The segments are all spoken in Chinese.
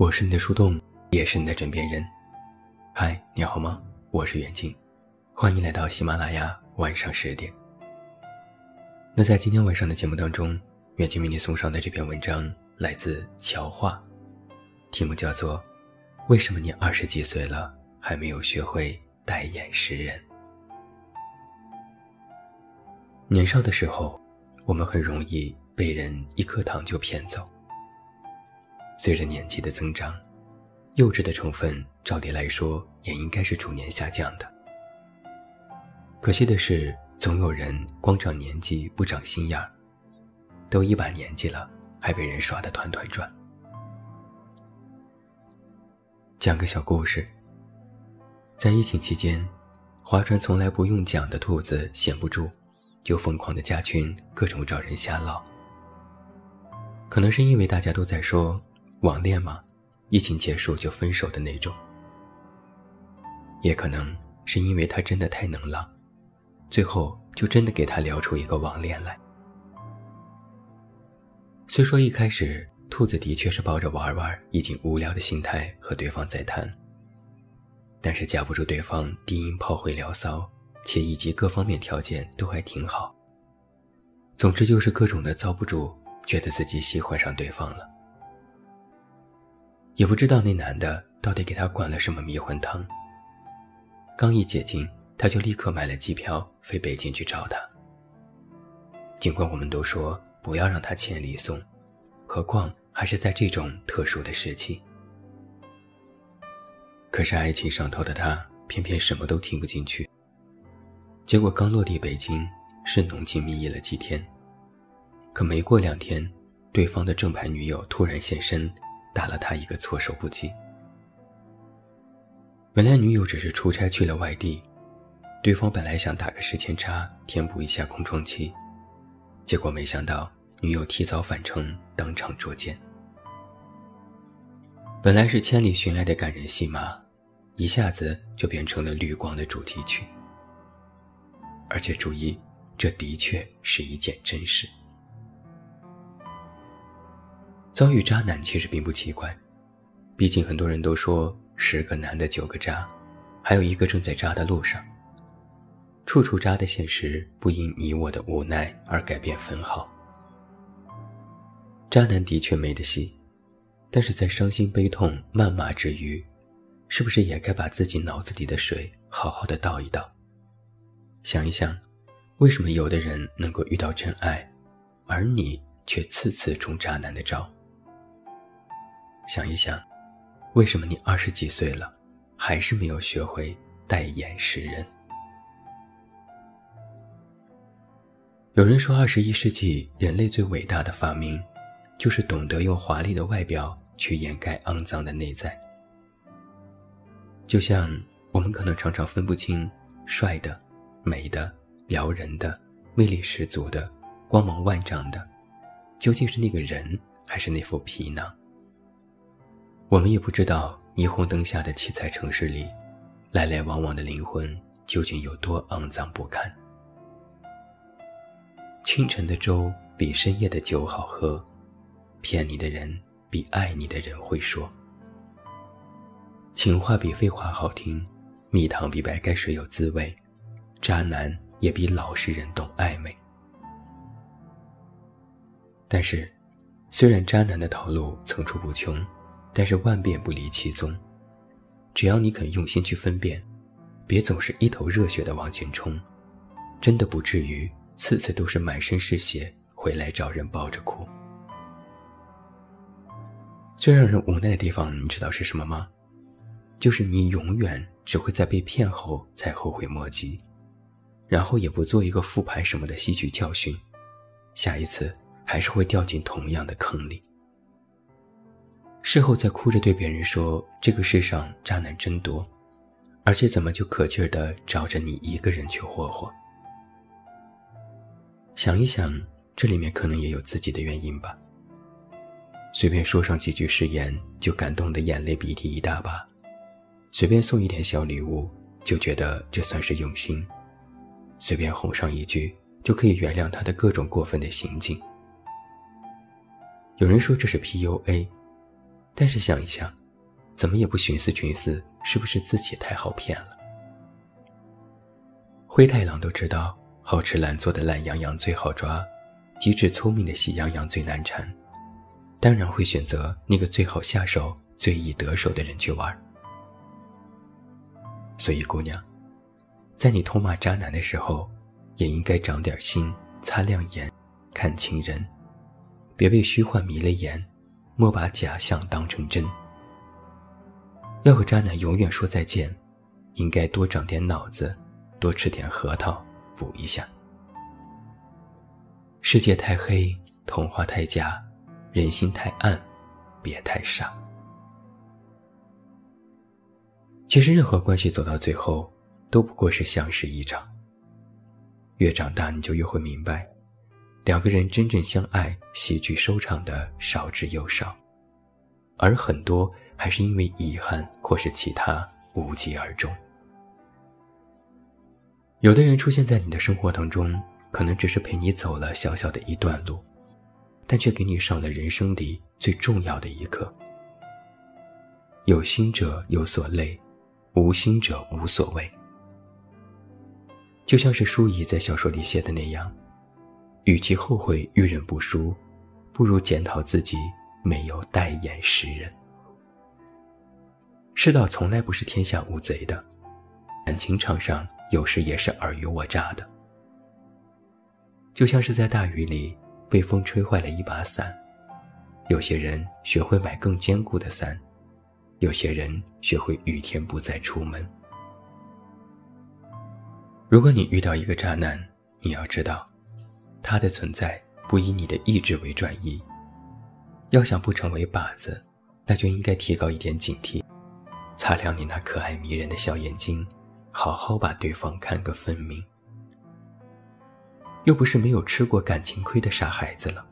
我是你的树洞，也是你的枕边人。嗨，你好吗？我是远近，欢迎来到喜马拉雅晚上十点。那在今天晚上的节目当中，远近为你送上的这篇文章来自乔画，题目叫做《为什么你二十几岁了还没有学会戴眼识人》。年少的时候，我们很容易被人一颗糖就骗走。随着年纪的增长，幼稚的成分照理来说也应该是逐年下降的。可惜的是，总有人光长年纪不长心眼儿，都一把年纪了，还被人耍得团团转。讲个小故事，在疫情期间，划船从来不用桨的兔子闲不住，就疯狂的加群，各种找人瞎唠。可能是因为大家都在说。网恋吗？疫情结束就分手的那种。也可能是因为他真的太能浪，最后就真的给他聊出一个网恋来。虽说一开始兔子的确是抱着玩玩、已经无聊的心态和对方在谈，但是架不住对方低音炮会聊骚，且以及各方面条件都还挺好。总之就是各种的遭不住，觉得自己喜欢上对方了。也不知道那男的到底给他灌了什么迷魂汤。刚一解禁，他就立刻买了机票飞北京去找他。尽管我们都说不要让他千里送，何况还是在这种特殊的时期。可是爱情上头的他偏偏什么都听不进去。结果刚落地北京，是浓情蜜意了几天，可没过两天，对方的正牌女友突然现身。打了他一个措手不及。本来女友只是出差去了外地，对方本来想打个时间差填补一下空窗期，结果没想到女友提早返程，当场捉奸。本来是千里寻来的感人戏码，一下子就变成了绿光的主题曲。而且注意，这的确是一件真事。遭遇渣男其实并不奇怪，毕竟很多人都说十个男的九个渣，还有一个正在渣的路上。处处渣的现实不因你我的无奈而改变分毫。渣男的确没得戏，但是在伤心悲痛谩骂之余，是不是也该把自己脑子里的水好好的倒一倒，想一想，为什么有的人能够遇到真爱，而你却次次中渣男的招？想一想，为什么你二十几岁了，还是没有学会戴眼识人？有人说，二十一世纪人类最伟大的发明，就是懂得用华丽的外表去掩盖肮脏的内在。就像我们可能常常分不清，帅的、美的、撩人的、魅力十足的、光芒万丈的，究竟是那个人，还是那副皮囊？我们也不知道霓虹灯下的七彩城市里，来来往往的灵魂究竟有多肮脏不堪。清晨的粥比深夜的酒好喝，骗你的人比爱你的人会说。情话比废话好听，蜜糖比白开水有滋味，渣男也比老实人懂暧昧。但是，虽然渣男的套路层出不穷。但是万变不离其宗，只要你肯用心去分辨，别总是一头热血的往前冲，真的不至于次次都是满身是血回来找人抱着哭。最让人无奈的地方，你知道是什么吗？就是你永远只会在被骗后才后悔莫及，然后也不做一个复盘什么的吸取教训，下一次还是会掉进同样的坑里。事后再哭着对别人说：“这个世上渣男真多，而且怎么就可劲儿的找着你一个人去霍霍？”想一想，这里面可能也有自己的原因吧。随便说上几句誓言，就感动的眼泪鼻涕一大把；随便送一点小礼物，就觉得这算是用心；随便哄上一句，就可以原谅他的各种过分的行径。有人说这是 PUA。但是想一想，怎么也不寻思寻思，是不是自己太好骗了？灰太狼都知道，好吃懒做的懒羊羊最好抓，机智聪明的喜羊羊最难缠，当然会选择那个最好下手、最易得手的人去玩。所以，姑娘，在你痛骂渣男的时候，也应该长点心，擦亮眼，看清人，别被虚幻迷了眼，莫把假象当成真。要和渣男永远说再见，应该多长点脑子，多吃点核桃补一下。世界太黑，童话太假，人心太暗，别太傻。其实，任何关系走到最后，都不过是相识一场。越长大，你就越会明白，两个人真正相爱、喜剧收场的少之又少，而很多还是因为遗憾或是其他无疾而终。有的人出现在你的生活当中，可能只是陪你走了小小的一段路，但却给你上了人生里最重要的一课。有心者有所累。无心者无所谓，就像是舒怡在小说里写的那样，与其后悔遇人不淑，不如检讨自己没有代言识人。世道从来不是天下无贼的，感情场上有时也是尔虞我诈的。就像是在大雨里被风吹坏了一把伞，有些人学会买更坚固的伞。有些人学会雨天不再出门。如果你遇到一个渣男，你要知道，他的存在不以你的意志为转移。要想不成为靶子，那就应该提高一点警惕，擦亮你那可爱迷人的小眼睛，好好把对方看个分明。又不是没有吃过感情亏的傻孩子了，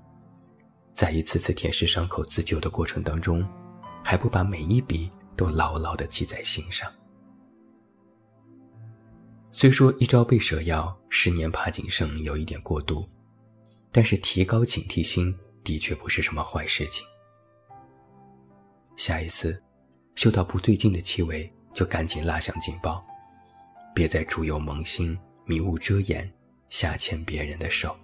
在一次次舔舐伤口自救的过程当中。还不把每一笔都牢牢地记在心上。虽说一朝被蛇咬，十年怕井绳有一点过度，但是提高警惕心的确不是什么坏事情。下一次嗅到不对劲的气味，就赶紧拉响警报，别再猪油蒙心、迷雾遮眼，下牵别人的手。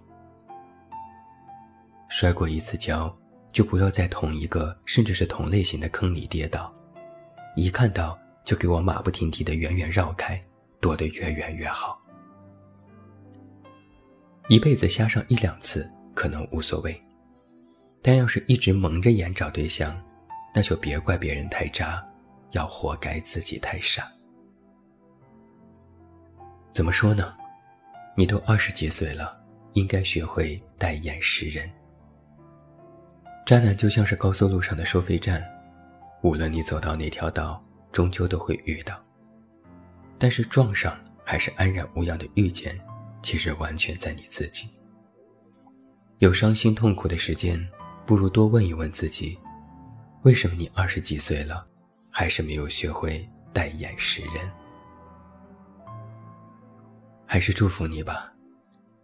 摔过一次跤。就不要在同一个甚至是同类型的坑里跌倒，一看到就给我马不停蹄的远远绕开，躲得越远越好。一辈子瞎上一两次可能无所谓，但要是一直蒙着眼找对象，那就别怪别人太渣，要活该自己太傻。怎么说呢？你都二十几岁了，应该学会戴眼识人。渣男就像是高速路上的收费站，无论你走到哪条道，终究都会遇到。但是撞上还是安然无恙的遇见，其实完全在你自己。有伤心痛苦的时间，不如多问一问自己：为什么你二十几岁了，还是没有学会戴眼识人？还是祝福你吧，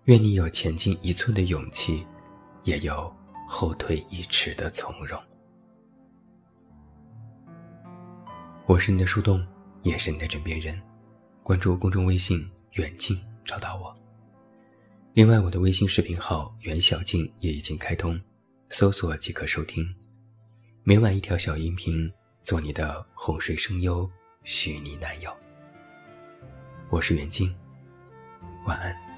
愿你有前进一寸的勇气，也有。后退一尺的从容。我是你的树洞，也是你的枕边人。关注公众微信“远近”，找到我。另外，我的微信视频号“袁小静”也已经开通，搜索即可收听。每晚一条小音频，做你的哄睡声优，虚拟男友。我是袁静，晚安。